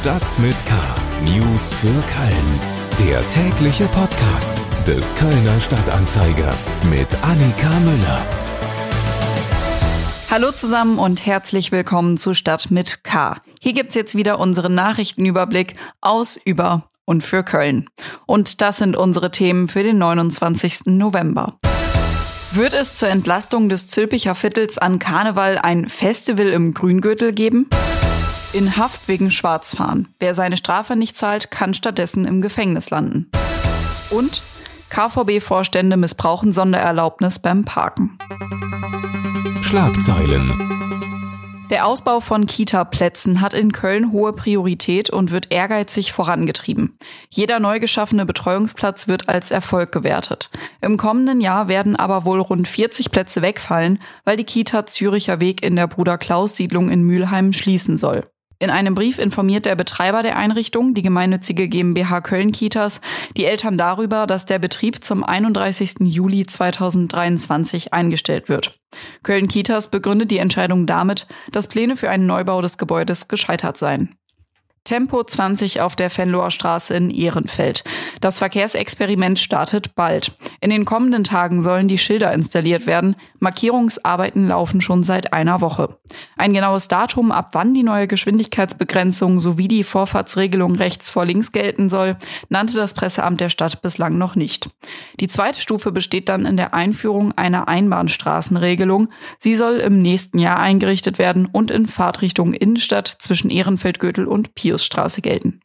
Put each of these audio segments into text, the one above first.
Stadt mit K. News für Köln. Der tägliche Podcast des Kölner Stadtanzeiger mit Annika Müller. Hallo zusammen und herzlich willkommen zu Stadt mit K. Hier gibt's jetzt wieder unseren Nachrichtenüberblick aus, über und für Köln. Und das sind unsere Themen für den 29. November. Wird es zur Entlastung des Zülpicher Viertels an Karneval ein Festival im Grüngürtel geben? In Haft wegen Schwarzfahren. Wer seine Strafe nicht zahlt, kann stattdessen im Gefängnis landen. Und KVB-Vorstände missbrauchen Sondererlaubnis beim Parken. Schlagzeilen. Der Ausbau von Kita-Plätzen hat in Köln hohe Priorität und wird ehrgeizig vorangetrieben. Jeder neu geschaffene Betreuungsplatz wird als Erfolg gewertet. Im kommenden Jahr werden aber wohl rund 40 Plätze wegfallen, weil die Kita Züricher Weg in der Bruder Klaus Siedlung in Mülheim schließen soll. In einem Brief informiert der Betreiber der Einrichtung, die gemeinnützige GmbH Köln Kitas, die Eltern darüber, dass der Betrieb zum 31. Juli 2023 eingestellt wird. Köln Kitas begründet die Entscheidung damit, dass Pläne für einen Neubau des Gebäudes gescheitert seien. Tempo 20 auf der Venloer Straße in Ehrenfeld. Das Verkehrsexperiment startet bald. In den kommenden Tagen sollen die Schilder installiert werden. Markierungsarbeiten laufen schon seit einer Woche. Ein genaues Datum, ab wann die neue Geschwindigkeitsbegrenzung sowie die Vorfahrtsregelung rechts vor links gelten soll, nannte das Presseamt der Stadt bislang noch nicht. Die zweite Stufe besteht dann in der Einführung einer Einbahnstraßenregelung. Sie soll im nächsten Jahr eingerichtet werden und in Fahrtrichtung Innenstadt zwischen Ehrenfeld-Gürtel und Pius Piusstraße gelten.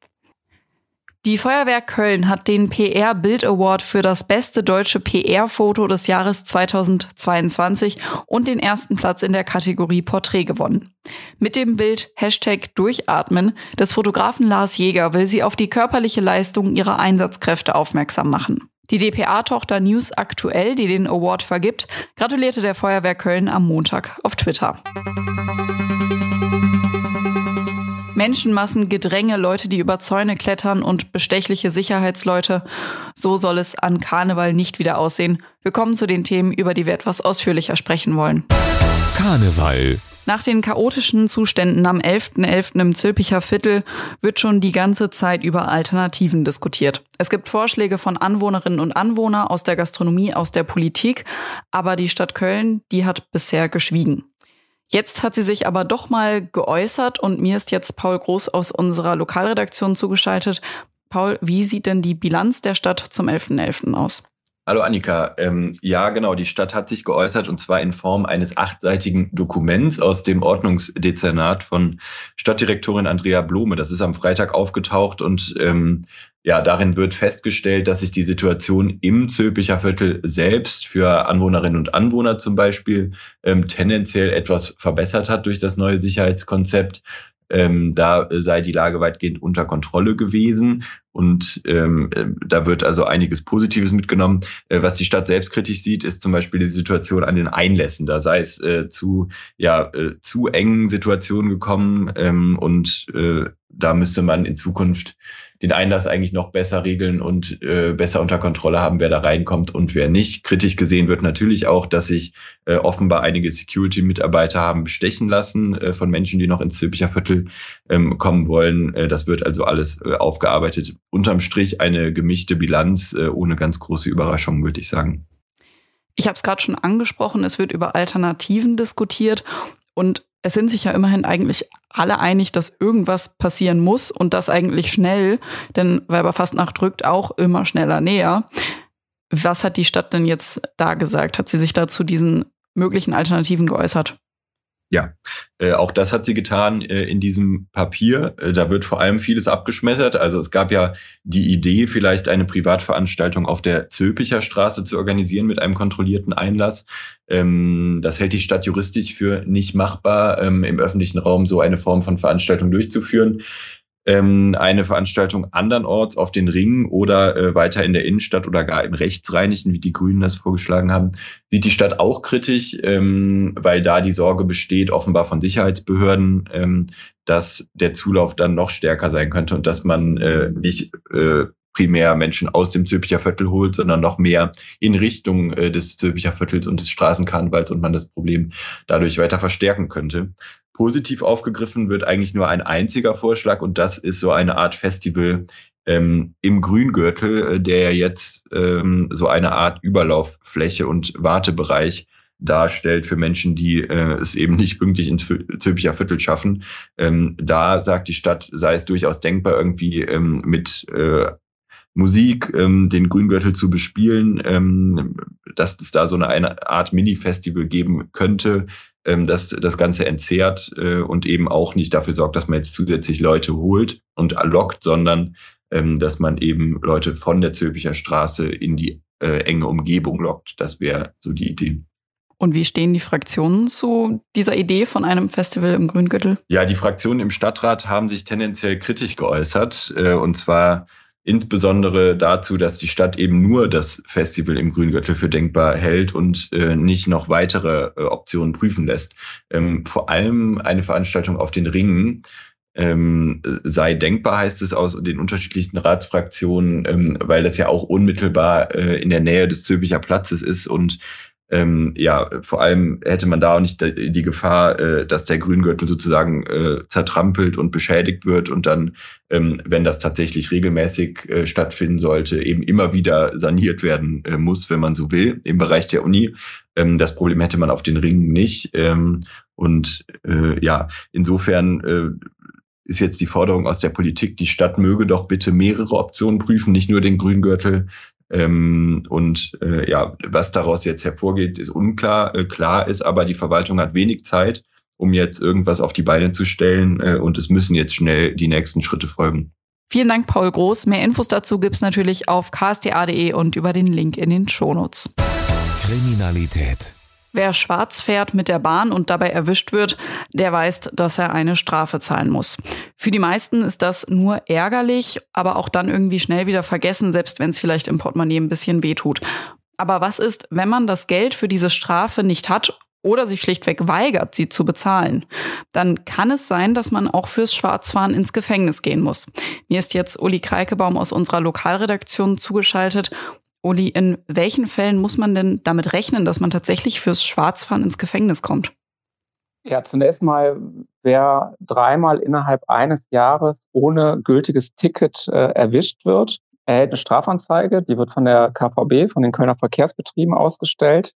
Die Feuerwehr Köln hat den PR Bild Award für das beste deutsche PR-Foto des Jahres 2022 und den ersten Platz in der Kategorie Porträt gewonnen. Mit dem Bild Hashtag Durchatmen des Fotografen Lars Jäger will sie auf die körperliche Leistung ihrer Einsatzkräfte aufmerksam machen. Die DPA-Tochter News Aktuell, die den Award vergibt, gratulierte der Feuerwehr Köln am Montag auf Twitter. Menschenmassen, Gedränge, Leute, die über Zäune klettern und bestechliche Sicherheitsleute. So soll es an Karneval nicht wieder aussehen. Wir kommen zu den Themen, über die wir etwas ausführlicher sprechen wollen. Karneval. Nach den chaotischen Zuständen am 11.11. .11. im Zülpicher Viertel wird schon die ganze Zeit über Alternativen diskutiert. Es gibt Vorschläge von Anwohnerinnen und Anwohnern aus der Gastronomie, aus der Politik, aber die Stadt Köln, die hat bisher geschwiegen. Jetzt hat sie sich aber doch mal geäußert und mir ist jetzt Paul Groß aus unserer Lokalredaktion zugeschaltet. Paul, wie sieht denn die Bilanz der Stadt zum 11.11. .11. aus? Hallo Annika. Ähm, ja, genau, die Stadt hat sich geäußert und zwar in Form eines achtseitigen Dokuments aus dem Ordnungsdezernat von Stadtdirektorin Andrea Blome. Das ist am Freitag aufgetaucht und ähm, ja, darin wird festgestellt, dass sich die Situation im Zülpicher Viertel selbst für Anwohnerinnen und Anwohner zum Beispiel ähm, tendenziell etwas verbessert hat durch das neue Sicherheitskonzept. Ähm, da sei die Lage weitgehend unter Kontrolle gewesen. Und ähm, äh, da wird also einiges Positives mitgenommen. Äh, was die Stadt selbst kritisch sieht, ist zum Beispiel die Situation an den Einlässen. Da sei es äh, zu, ja, äh, zu engen Situationen gekommen ähm, und äh, da müsste man in Zukunft den Einlass eigentlich noch besser regeln und äh, besser unter Kontrolle haben, wer da reinkommt und wer nicht. Kritisch gesehen wird natürlich auch, dass sich äh, offenbar einige Security-Mitarbeiter haben bestechen lassen äh, von Menschen, die noch ins Zülpicher Viertel ähm, kommen wollen. Äh, das wird also alles äh, aufgearbeitet. Unterm Strich eine gemischte Bilanz äh, ohne ganz große Überraschungen, würde ich sagen. Ich habe es gerade schon angesprochen, es wird über Alternativen diskutiert und es sind sich ja immerhin eigentlich alle einig, dass irgendwas passieren muss und das eigentlich schnell, denn Weiberfastnacht drückt auch immer schneller näher. Was hat die Stadt denn jetzt da gesagt? Hat sie sich da zu diesen möglichen Alternativen geäußert? Ja, äh, auch das hat sie getan äh, in diesem Papier. Äh, da wird vor allem vieles abgeschmettert. Also es gab ja die Idee, vielleicht eine Privatveranstaltung auf der Zülpicher Straße zu organisieren mit einem kontrollierten Einlass. Ähm, das hält die Stadt juristisch für nicht machbar, ähm, im öffentlichen Raum so eine Form von Veranstaltung durchzuführen ähm, eine Veranstaltung andernorts auf den Ringen oder äh, weiter in der Innenstadt oder gar im Rechtsrheinischen, wie die Grünen das vorgeschlagen haben, sieht die Stadt auch kritisch, ähm, weil da die Sorge besteht, offenbar von Sicherheitsbehörden, ähm, dass der Zulauf dann noch stärker sein könnte und dass man äh, nicht äh, primär Menschen aus dem Zülpicher Viertel holt, sondern noch mehr in Richtung äh, des Zülpicher Viertels und des Straßenkarnevals und man das Problem dadurch weiter verstärken könnte. Positiv aufgegriffen wird eigentlich nur ein einziger Vorschlag und das ist so eine Art Festival ähm, im Grüngürtel, äh, der ja jetzt ähm, so eine Art Überlauffläche und Wartebereich darstellt für Menschen, die äh, es eben nicht pünktlich ins Zülpicher Viertel schaffen. Ähm, da sagt die Stadt, sei es durchaus denkbar, irgendwie ähm, mit äh, Musik ähm, den Grüngürtel zu bespielen, ähm, dass es da so eine, eine Art Mini-Festival geben könnte, ähm, das das Ganze entzerrt äh, und eben auch nicht dafür sorgt, dass man jetzt zusätzlich Leute holt und lockt, sondern ähm, dass man eben Leute von der Zülpicher Straße in die äh, enge Umgebung lockt. Das wäre so die Idee. Und wie stehen die Fraktionen zu dieser Idee von einem Festival im Grüngürtel? Ja, die Fraktionen im Stadtrat haben sich tendenziell kritisch geäußert. Äh, und zwar insbesondere dazu, dass die Stadt eben nur das Festival im Grüngürtel für denkbar hält und äh, nicht noch weitere äh, Optionen prüfen lässt. Ähm, vor allem eine Veranstaltung auf den Ringen ähm, sei denkbar, heißt es aus den unterschiedlichen Ratsfraktionen, ähm, weil das ja auch unmittelbar äh, in der Nähe des Zülpicher Platzes ist und ähm, ja, vor allem hätte man da auch nicht die Gefahr, äh, dass der Grüngürtel sozusagen äh, zertrampelt und beschädigt wird und dann, ähm, wenn das tatsächlich regelmäßig äh, stattfinden sollte, eben immer wieder saniert werden äh, muss, wenn man so will, im Bereich der Uni. Ähm, das Problem hätte man auf den Ringen nicht. Ähm, und äh, ja, insofern äh, ist jetzt die Forderung aus der Politik, die Stadt möge doch bitte mehrere Optionen prüfen, nicht nur den Grüngürtel. Ähm, und äh, ja, was daraus jetzt hervorgeht, ist unklar. Äh, klar ist aber, die Verwaltung hat wenig Zeit, um jetzt irgendwas auf die Beine zu stellen äh, und es müssen jetzt schnell die nächsten Schritte folgen. Vielen Dank, Paul Groß. Mehr Infos dazu gibt's natürlich auf ksta.de und über den Link in den Shownotes. Kriminalität. Wer schwarz fährt mit der Bahn und dabei erwischt wird, der weiß, dass er eine Strafe zahlen muss. Für die meisten ist das nur ärgerlich, aber auch dann irgendwie schnell wieder vergessen, selbst wenn es vielleicht im Portemonnaie ein bisschen wehtut. Aber was ist, wenn man das Geld für diese Strafe nicht hat oder sich schlichtweg weigert, sie zu bezahlen, dann kann es sein, dass man auch fürs Schwarzfahren ins Gefängnis gehen muss. Mir ist jetzt Uli Kreikebaum aus unserer Lokalredaktion zugeschaltet Uli, in welchen Fällen muss man denn damit rechnen, dass man tatsächlich fürs Schwarzfahren ins Gefängnis kommt? Ja, zunächst mal, wer dreimal innerhalb eines Jahres ohne gültiges Ticket äh, erwischt wird, erhält eine Strafanzeige. Die wird von der KVB, von den Kölner Verkehrsbetrieben ausgestellt.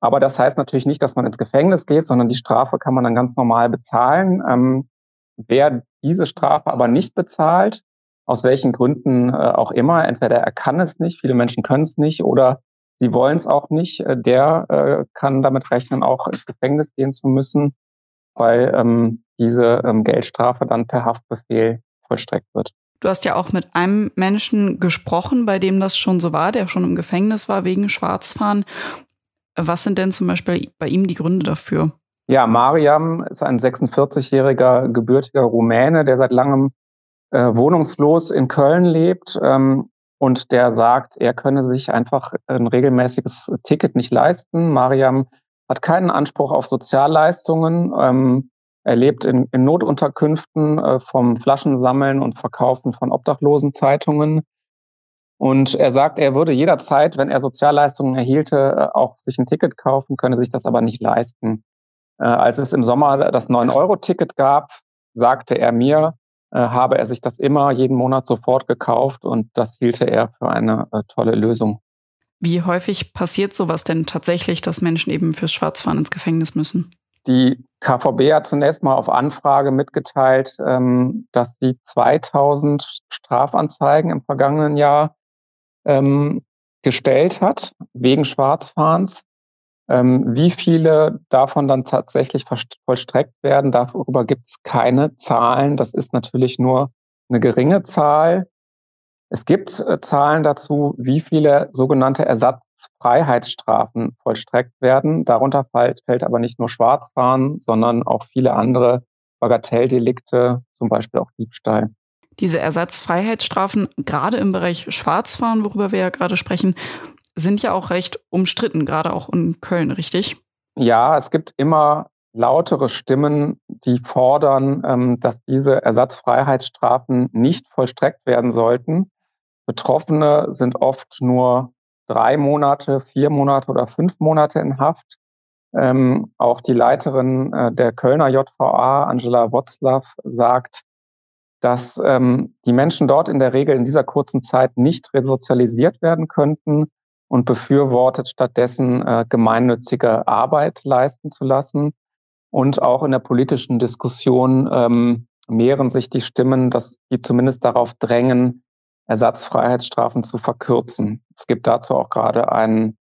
Aber das heißt natürlich nicht, dass man ins Gefängnis geht, sondern die Strafe kann man dann ganz normal bezahlen. Ähm, wer diese Strafe aber nicht bezahlt, aus welchen Gründen äh, auch immer. Entweder er kann es nicht, viele Menschen können es nicht oder sie wollen es auch nicht. Äh, der äh, kann damit rechnen, auch ins Gefängnis gehen zu müssen, weil ähm, diese ähm, Geldstrafe dann per Haftbefehl vollstreckt wird. Du hast ja auch mit einem Menschen gesprochen, bei dem das schon so war, der schon im Gefängnis war wegen Schwarzfahren. Was sind denn zum Beispiel bei ihm die Gründe dafür? Ja, Mariam ist ein 46-jähriger gebürtiger Rumäne, der seit langem äh, wohnungslos in Köln lebt ähm, und der sagt, er könne sich einfach ein regelmäßiges Ticket nicht leisten. Mariam hat keinen Anspruch auf Sozialleistungen. Ähm, er lebt in, in Notunterkünften äh, vom Flaschensammeln und Verkaufen von Obdachlosenzeitungen. Und er sagt, er würde jederzeit, wenn er Sozialleistungen erhielte, äh, auch sich ein Ticket kaufen, könne sich das aber nicht leisten. Äh, als es im Sommer das 9-Euro-Ticket gab, sagte er mir, habe er sich das immer jeden Monat sofort gekauft und das hielte er für eine äh, tolle Lösung. Wie häufig passiert sowas denn tatsächlich, dass Menschen eben fürs Schwarzfahren ins Gefängnis müssen? Die KVB hat zunächst mal auf Anfrage mitgeteilt, ähm, dass sie 2000 Strafanzeigen im vergangenen Jahr ähm, gestellt hat wegen Schwarzfahrens. Ähm, wie viele davon dann tatsächlich vollstreckt werden, darüber gibt es keine Zahlen. Das ist natürlich nur eine geringe Zahl. Es gibt äh, Zahlen dazu, wie viele sogenannte Ersatzfreiheitsstrafen vollstreckt werden. Darunter fällt, fällt aber nicht nur Schwarzfahren, sondern auch viele andere Bagatelldelikte, zum Beispiel auch Diebstahl. Diese Ersatzfreiheitsstrafen, gerade im Bereich Schwarzfahren, worüber wir ja gerade sprechen, sind ja auch recht umstritten, gerade auch in Köln, richtig? Ja, es gibt immer lautere Stimmen, die fordern, ähm, dass diese Ersatzfreiheitsstrafen nicht vollstreckt werden sollten. Betroffene sind oft nur drei Monate, vier Monate oder fünf Monate in Haft. Ähm, auch die Leiterin äh, der Kölner JVA, Angela Wotzlaw, sagt, dass ähm, die Menschen dort in der Regel in dieser kurzen Zeit nicht resozialisiert werden könnten und befürwortet stattdessen äh, gemeinnützige Arbeit leisten zu lassen. Und auch in der politischen Diskussion ähm, mehren sich die Stimmen, dass die zumindest darauf drängen, Ersatzfreiheitsstrafen zu verkürzen. Es gibt dazu auch gerade einen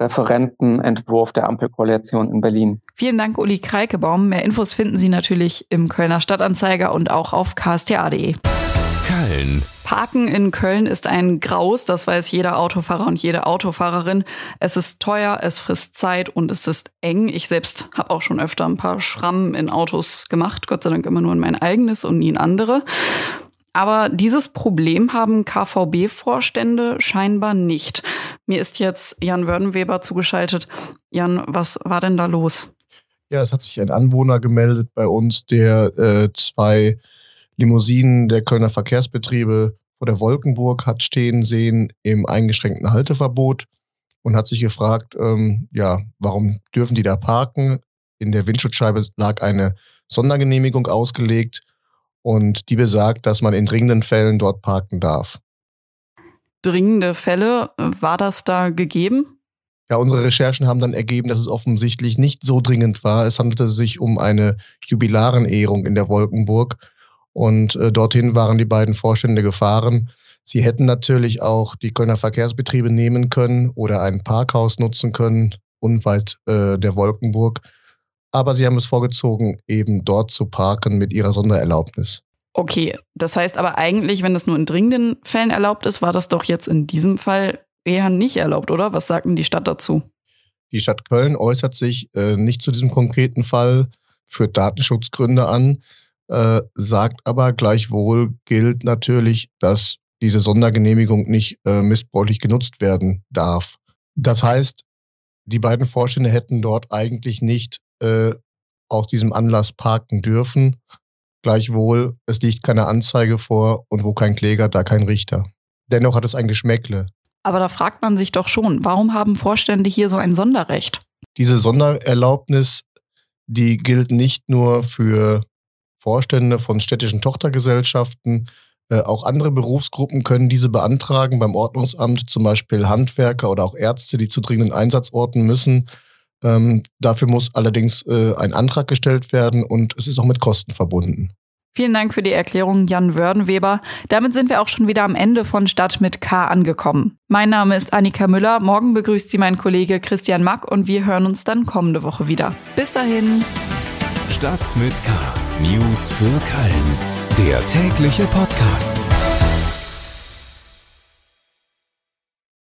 Referentenentwurf der Ampelkoalition in Berlin. Vielen Dank, Uli Kreikebaum. Mehr Infos finden Sie natürlich im Kölner Stadtanzeiger und auch auf ksta.de. Köln. Parken in Köln ist ein Graus, das weiß jeder Autofahrer und jede Autofahrerin. Es ist teuer, es frisst Zeit und es ist eng. Ich selbst habe auch schon öfter ein paar Schrammen in Autos gemacht, Gott sei Dank immer nur in mein eigenes und nie in andere. Aber dieses Problem haben KVB-Vorstände scheinbar nicht. Mir ist jetzt Jan Wördenweber zugeschaltet. Jan, was war denn da los? Ja, es hat sich ein Anwohner gemeldet bei uns, der äh, zwei Limousinen der Kölner Verkehrsbetriebe vor der Wolkenburg hat stehen sehen im eingeschränkten Halteverbot und hat sich gefragt, ähm, ja, warum dürfen die da parken? In der Windschutzscheibe lag eine Sondergenehmigung ausgelegt und die besagt, dass man in dringenden Fällen dort parken darf. Dringende Fälle, war das da gegeben? Ja, unsere Recherchen haben dann ergeben, dass es offensichtlich nicht so dringend war. Es handelte sich um eine Jubilarenehrung in der Wolkenburg und äh, dorthin waren die beiden Vorstände gefahren. Sie hätten natürlich auch die Kölner Verkehrsbetriebe nehmen können oder ein Parkhaus nutzen können, unweit äh, der Wolkenburg aber sie haben es vorgezogen, eben dort zu parken mit ihrer Sondererlaubnis. Okay, das heißt aber eigentlich, wenn das nur in dringenden Fällen erlaubt ist, war das doch jetzt in diesem Fall eher nicht erlaubt, oder? Was sagt denn die Stadt dazu? Die Stadt Köln äußert sich äh, nicht zu diesem konkreten Fall, für Datenschutzgründe an, äh, sagt aber gleichwohl gilt natürlich, dass diese Sondergenehmigung nicht äh, missbräuchlich genutzt werden darf. Das heißt, die beiden Vorstände hätten dort eigentlich nicht äh, aus diesem Anlass parken dürfen. Gleichwohl, es liegt keine Anzeige vor und wo kein Kläger, da kein Richter. Dennoch hat es ein Geschmäckle. Aber da fragt man sich doch schon, warum haben Vorstände hier so ein Sonderrecht? Diese Sondererlaubnis, die gilt nicht nur für Vorstände von städtischen Tochtergesellschaften, äh, auch andere Berufsgruppen können diese beantragen beim Ordnungsamt, zum Beispiel Handwerker oder auch Ärzte, die zu dringenden Einsatzorten müssen. Ähm, dafür muss allerdings äh, ein Antrag gestellt werden und es ist auch mit Kosten verbunden. Vielen Dank für die Erklärung, Jan Wördenweber. Damit sind wir auch schon wieder am Ende von Stadt mit K angekommen. Mein Name ist Annika Müller. Morgen begrüßt Sie mein Kollege Christian Mack und wir hören uns dann kommende Woche wieder. Bis dahin. Stadt mit K. News für Köln. Der tägliche Podcast.